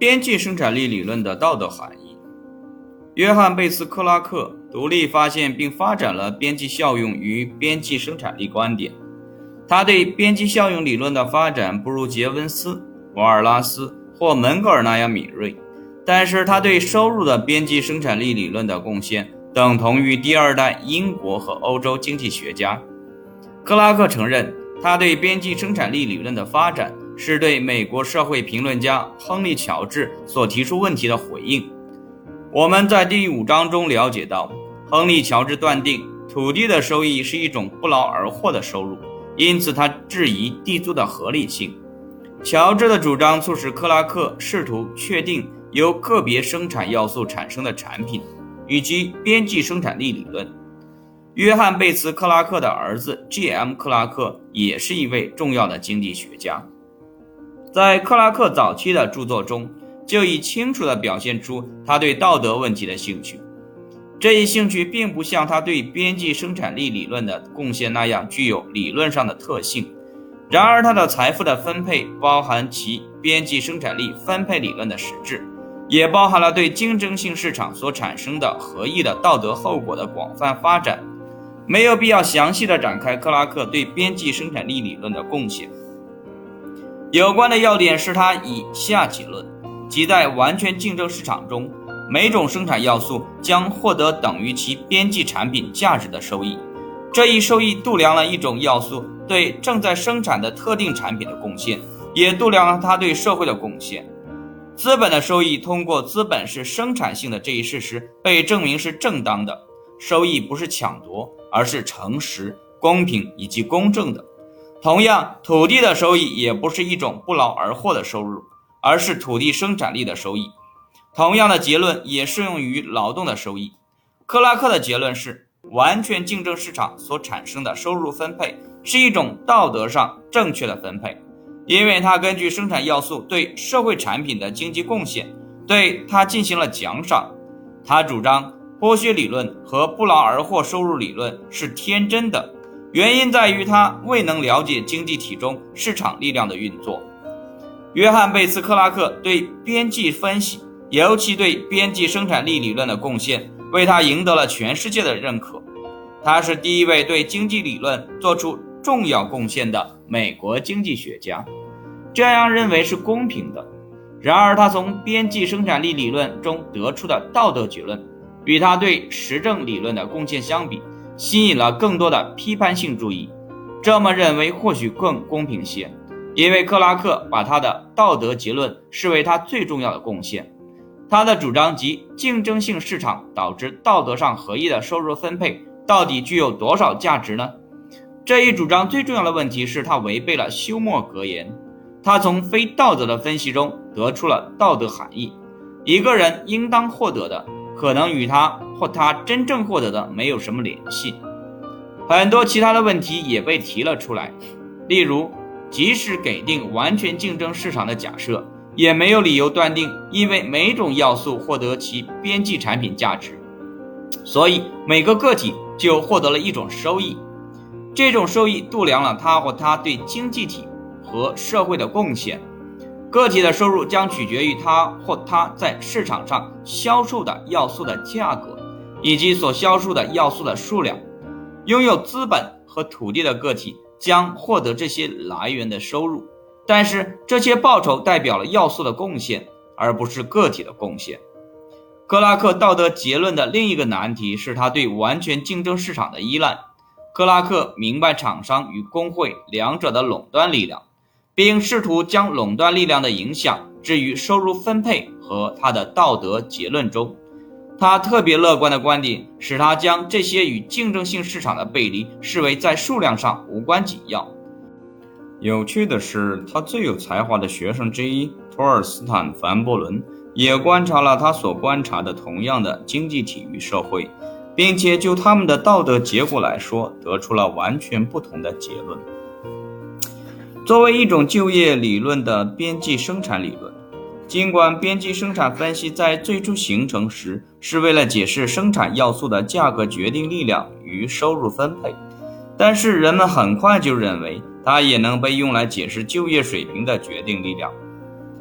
边际生产力理论的道德含义。约翰·贝斯·克拉克独立发现并发展了边际效用与边际生产力观点。他对边际效用理论的发展不如杰文斯、瓦尔拉斯或门格尔那样敏锐，但是他对收入的边际生产力理论的贡献等同于第二代英国和欧洲经济学家。克拉克承认，他对边际生产力理论的发展是对美国社会评论家亨利·乔治所提出问题的回应。我们在第五章中了解到，亨利·乔治断定土地的收益是一种不劳而获的收入。因此，他质疑地租的合理性。乔治的主张促使克拉克试图确定由个别生产要素产生的产品，以及边际生产力理论。约翰·贝茨·克拉克的儿子 G.M. 克拉克也是一位重要的经济学家，在克拉克早期的著作中就已清楚地表现出他对道德问题的兴趣。这一兴趣并不像他对边际生产力理论的贡献那样具有理论上的特性。然而，他的财富的分配包含其边际生产力分配理论的实质，也包含了对竞争性市场所产生的合意的道德后果的广泛发展。没有必要详细的展开克拉克对边际生产力理论的贡献。有关的要点是他以下结论：即在完全竞争市场中。每种生产要素将获得等于其边际产品价值的收益，这一收益度量了一种要素对正在生产的特定产品的贡献，也度量了它对社会的贡献。资本的收益通过资本是生产性的这一事实被证明是正当的。收益不是抢夺，而是诚实、公平以及公正的。同样，土地的收益也不是一种不劳而获的收入，而是土地生产力的收益。同样的结论也适用于劳动的收益。克拉克的结论是，完全竞争市场所产生的收入分配是一种道德上正确的分配，因为它根据生产要素对社会产品的经济贡献，对它进行了奖赏。他主张剥削理论和不劳而获收入理论是天真的，原因在于他未能了解经济体中市场力量的运作。约翰·贝斯·克拉克对边际分析。尤其对边际生产力理论的贡献，为他赢得了全世界的认可。他是第一位对经济理论做出重要贡献的美国经济学家，这样认为是公平的。然而，他从边际生产力理论中得出的道德结论，与他对实证理论的贡献相比，吸引了更多的批判性注意。这么认为或许更公平些，因为克拉克把他的道德结论视为他最重要的贡献。他的主张及竞争性市场导致道德上合一的收入分配到底具有多少价值呢？这一主张最重要的问题是他违背了休谟格言。他从非道德的分析中得出了道德含义：一个人应当获得的，可能与他或他真正获得的没有什么联系。很多其他的问题也被提了出来，例如，即使给定完全竞争市场的假设。也没有理由断定，因为每种要素获得其边际产品价值，所以每个个体就获得了一种收益。这种收益度量了他或他对经济体和社会的贡献。个体的收入将取决于他或他在市场上销售的要素的价格，以及所销售的要素的数量。拥有资本和土地的个体将获得这些来源的收入。但是这些报酬代表了要素的贡献，而不是个体的贡献。克拉克道德结论的另一个难题是他对完全竞争市场的依赖。克拉克明白厂商与工会两者的垄断力量，并试图将垄断力量的影响置于收入分配和他的道德结论中。他特别乐观的观点使他将这些与竞争性市场的背离视为在数量上无关紧要。有趣的是，他最有才华的学生之一托尔斯坦·凡伯伦也观察了他所观察的同样的经济体育社会，并且就他们的道德结果来说，得出了完全不同的结论。作为一种就业理论的边际生产理论，尽管边际生产分析在最初形成时是为了解释生产要素的价格决定力量与收入分配，但是人们很快就认为。它也能被用来解释就业水平的决定力量。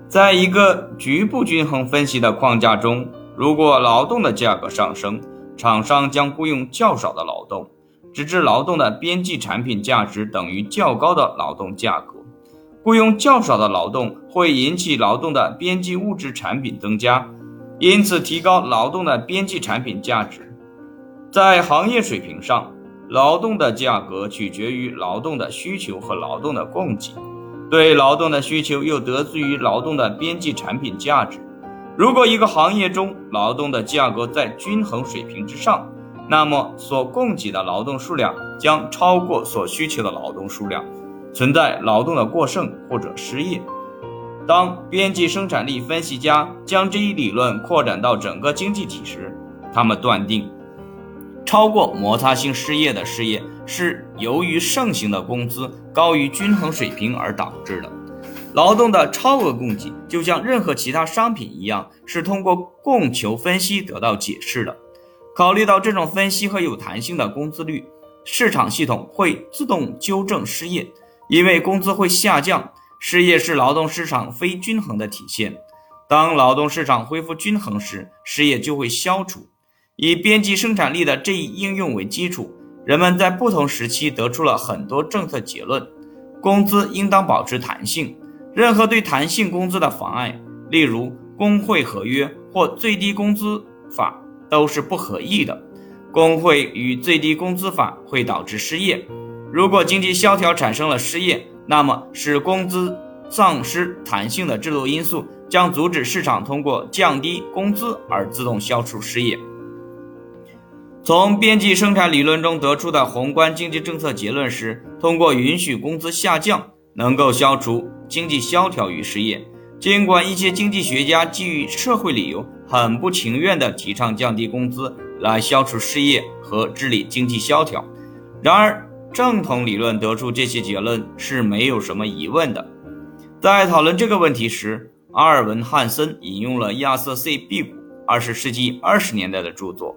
在一个局部均衡分析的框架中，如果劳动的价格上升，厂商将雇佣较少的劳动，直至劳动的边际产品价值等于较高的劳动价格。雇佣较少的劳动会引起劳动的边际物质产品增加，因此提高劳动的边际产品价值。在行业水平上，劳动的价格取决于劳动的需求和劳动的供给。对劳动的需求又得自于劳动的边际产品价值。如果一个行业中劳动的价格在均衡水平之上，那么所供给的劳动数量将超过所需求的劳动数量，存在劳动的过剩或者失业。当边际生产力分析家将这一理论扩展到整个经济体时，他们断定。超过摩擦性失业的失业是由于盛行的工资高于均衡水平而导致的。劳动的超额供给就像任何其他商品一样，是通过供求分析得到解释的。考虑到这种分析和有弹性的工资率，市场系统会自动纠正失业，因为工资会下降。失业是劳动市场非均衡的体现。当劳动市场恢复均衡时，失业就会消除。以边际生产力的这一应用为基础，人们在不同时期得出了很多政策结论。工资应当保持弹性，任何对弹性工资的妨碍，例如工会合约或最低工资法，都是不合意的。工会与最低工资法会导致失业。如果经济萧条产生了失业，那么使工资丧失弹性的制度因素将阻止市场通过降低工资而自动消除失业。从边际生产理论中得出的宏观经济政策结论是，通过允许工资下降，能够消除经济萧条与失业。尽管一些经济学家基于社会理由，很不情愿地提倡降低工资来消除失业和治理经济萧条，然而正统理论得出这些结论是没有什么疑问的。在讨论这个问题时，阿尔文·汉森引用了亚瑟 ·C· 辟谷二十世纪二十年代的著作。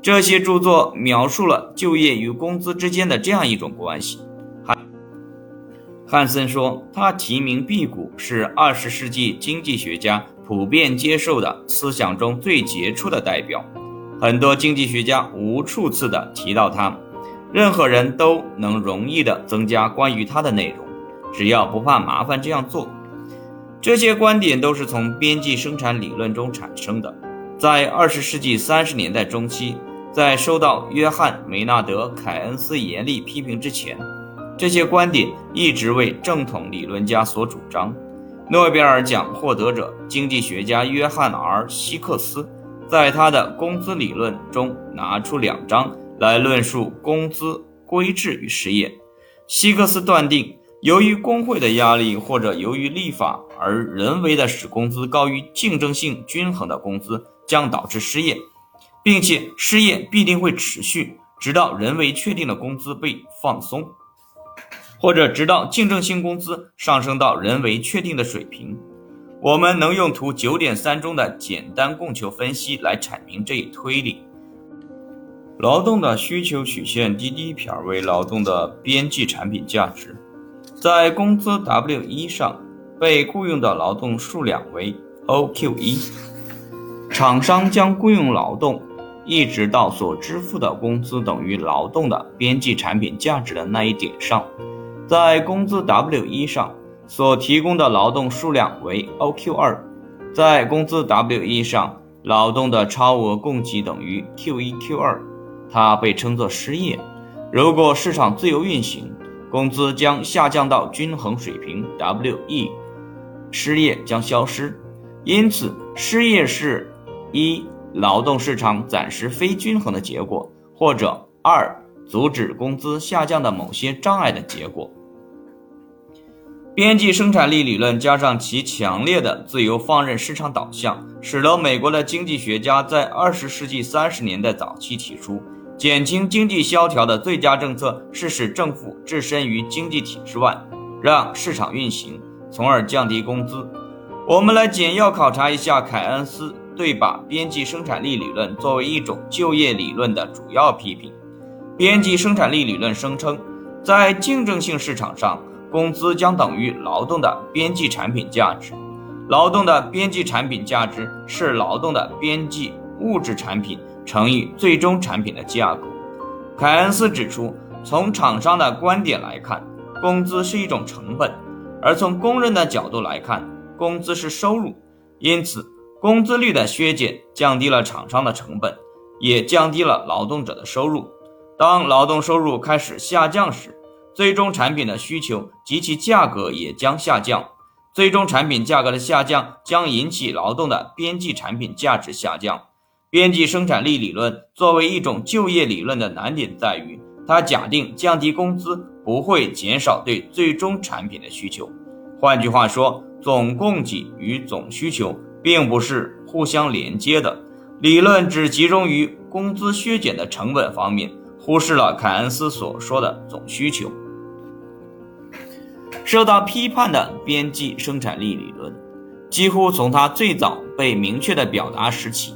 这些著作描述了就业与工资之间的这样一种关系。汉汉森说，他提名辟谷是二十世纪经济学家普遍接受的思想中最杰出的代表。很多经济学家无数次地提到他，任何人都能容易地增加关于他的内容，只要不怕麻烦这样做。这些观点都是从边际生产理论中产生的。在二十世纪三十年代中期。在受到约翰·梅纳德·凯恩斯严厉批评之前，这些观点一直为正统理论家所主张。诺贝尔奖获得者、经济学家约翰 ·R· 希克斯在他的工资理论中拿出两章来论述工资规制与失业。希克斯断定，由于工会的压力或者由于立法而人为的使工资高于竞争性均衡的工资，将导致失业。并且失业必定会持续，直到人为确定的工资被放松，或者直到竞争性工资上升到人为确定的水平。我们能用图九点三中的简单供求分析来阐明这一推理。劳动的需求曲线第一撇为劳动的边际产品价值，在工资 W 一上，被雇佣的劳动数量为 OQ 一，厂商将雇佣劳动。一直到所支付的工资等于劳动的边际产品价值的那一点上，在工资 W 一上所提供的劳动数量为 OQ 二，在工资 W 一上劳动的超额供给等于 Q 一 Q 二，它被称作失业。如果市场自由运行，工资将下降到均衡水平 W E，，失业将消失。因此，失业是一。劳动市场暂时非均衡的结果，或者二阻止工资下降的某些障碍的结果。边际生产力理论加上其强烈的自由放任市场导向，使得美国的经济学家在二十世纪三十年代早期提出，减轻经济萧条的最佳政策是使政府置身于经济体之外，让市场运行，从而降低工资。我们来简要考察一下凯恩斯。对把边际生产力理论作为一种就业理论的主要批评。边际生产力理论声称，在竞争性市场上，工资将等于劳动的边际产品价值。劳动的边际产品价值是劳动的边际物质产品乘以最终产品的价格。凯恩斯指出，从厂商的观点来看，工资是一种成本；而从工人的角度来看，工资是收入。因此，工资率的削减降低了厂商的成本，也降低了劳动者的收入。当劳动收入开始下降时，最终产品的需求及其价格也将下降。最终产品价格的下降将引起劳动的边际产品价值下降。边际生产力理论作为一种就业理论的难点在于，它假定降低工资不会减少对最终产品的需求。换句话说，总供给与总需求并不是互相连接的。理论只集中于工资削减的成本方面，忽视了凯恩斯所说的总需求。受到批判的边际生产力理论，几乎从它最早被明确的表达时起。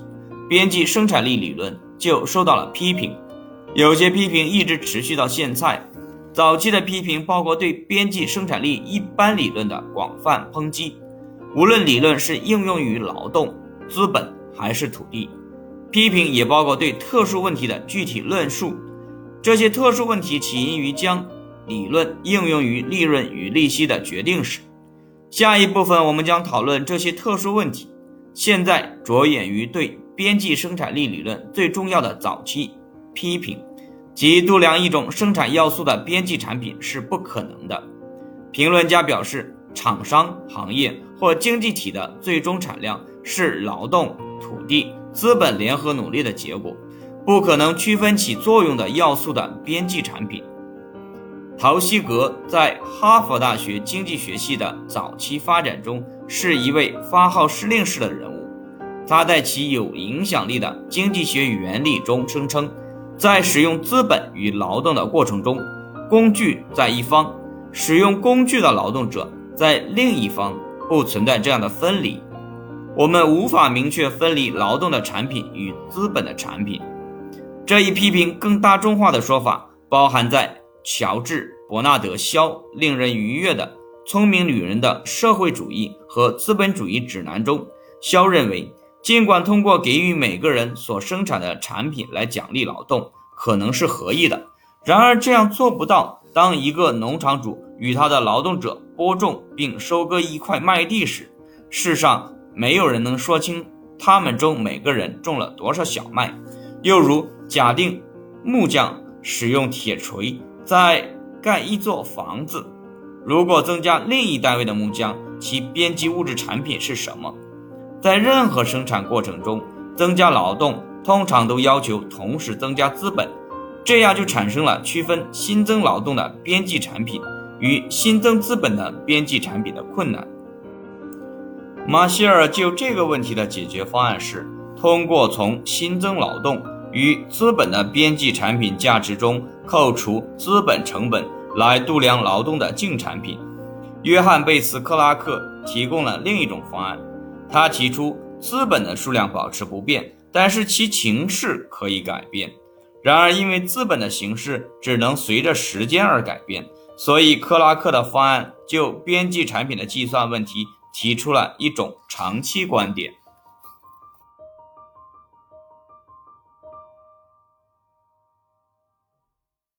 边际生产力理论就受到了批评，有些批评一直持续到现在。早期的批评包括对边际生产力一般理论的广泛抨击，无论理论是应用于劳动、资本还是土地。批评也包括对特殊问题的具体论述，这些特殊问题起因于将理论应用于利润与利息的决定时。下一部分我们将讨论这些特殊问题。现在着眼于对。边际生产力理论最重要的早期批评，即度量一种生产要素的边际产品是不可能的。评论家表示，厂商、行业或经济体的最终产量是劳动、土地、资本联合努力的结果，不可能区分起作用的要素的边际产品。陶希格在哈佛大学经济学系的早期发展中是一位发号施令式的人物。他在其有影响力的经济学原理中声称，在使用资本与劳动的过程中，工具在一方，使用工具的劳动者在另一方，不存在这样的分离。我们无法明确分离劳动的产品与资本的产品。这一批评更大众化的说法包含在乔治·伯纳德·肖令人愉悦的《聪明女人的社会主义和资本主义指南》中。肖认为。尽管通过给予每个人所生产的产品来奖励劳动可能是合意的，然而这样做不到。当一个农场主与他的劳动者播种并收割一块麦地时，世上没有人能说清他们中每个人种了多少小麦。又如，假定木匠使用铁锤在盖一座房子，如果增加另一单位的木匠，其边际物质产品是什么？在任何生产过程中，增加劳动通常都要求同时增加资本，这样就产生了区分新增劳动的边际产品与新增资本的边际产品的困难。马歇尔就这个问题的解决方案是通过从新增劳动与资本的边际产品价值中扣除资本成本来度量劳动的净产品。约翰·贝茨克拉克提供了另一种方案。他提出，资本的数量保持不变，但是其形式可以改变。然而，因为资本的形式只能随着时间而改变，所以克拉克的方案就边际产品的计算问题提出了一种长期观点。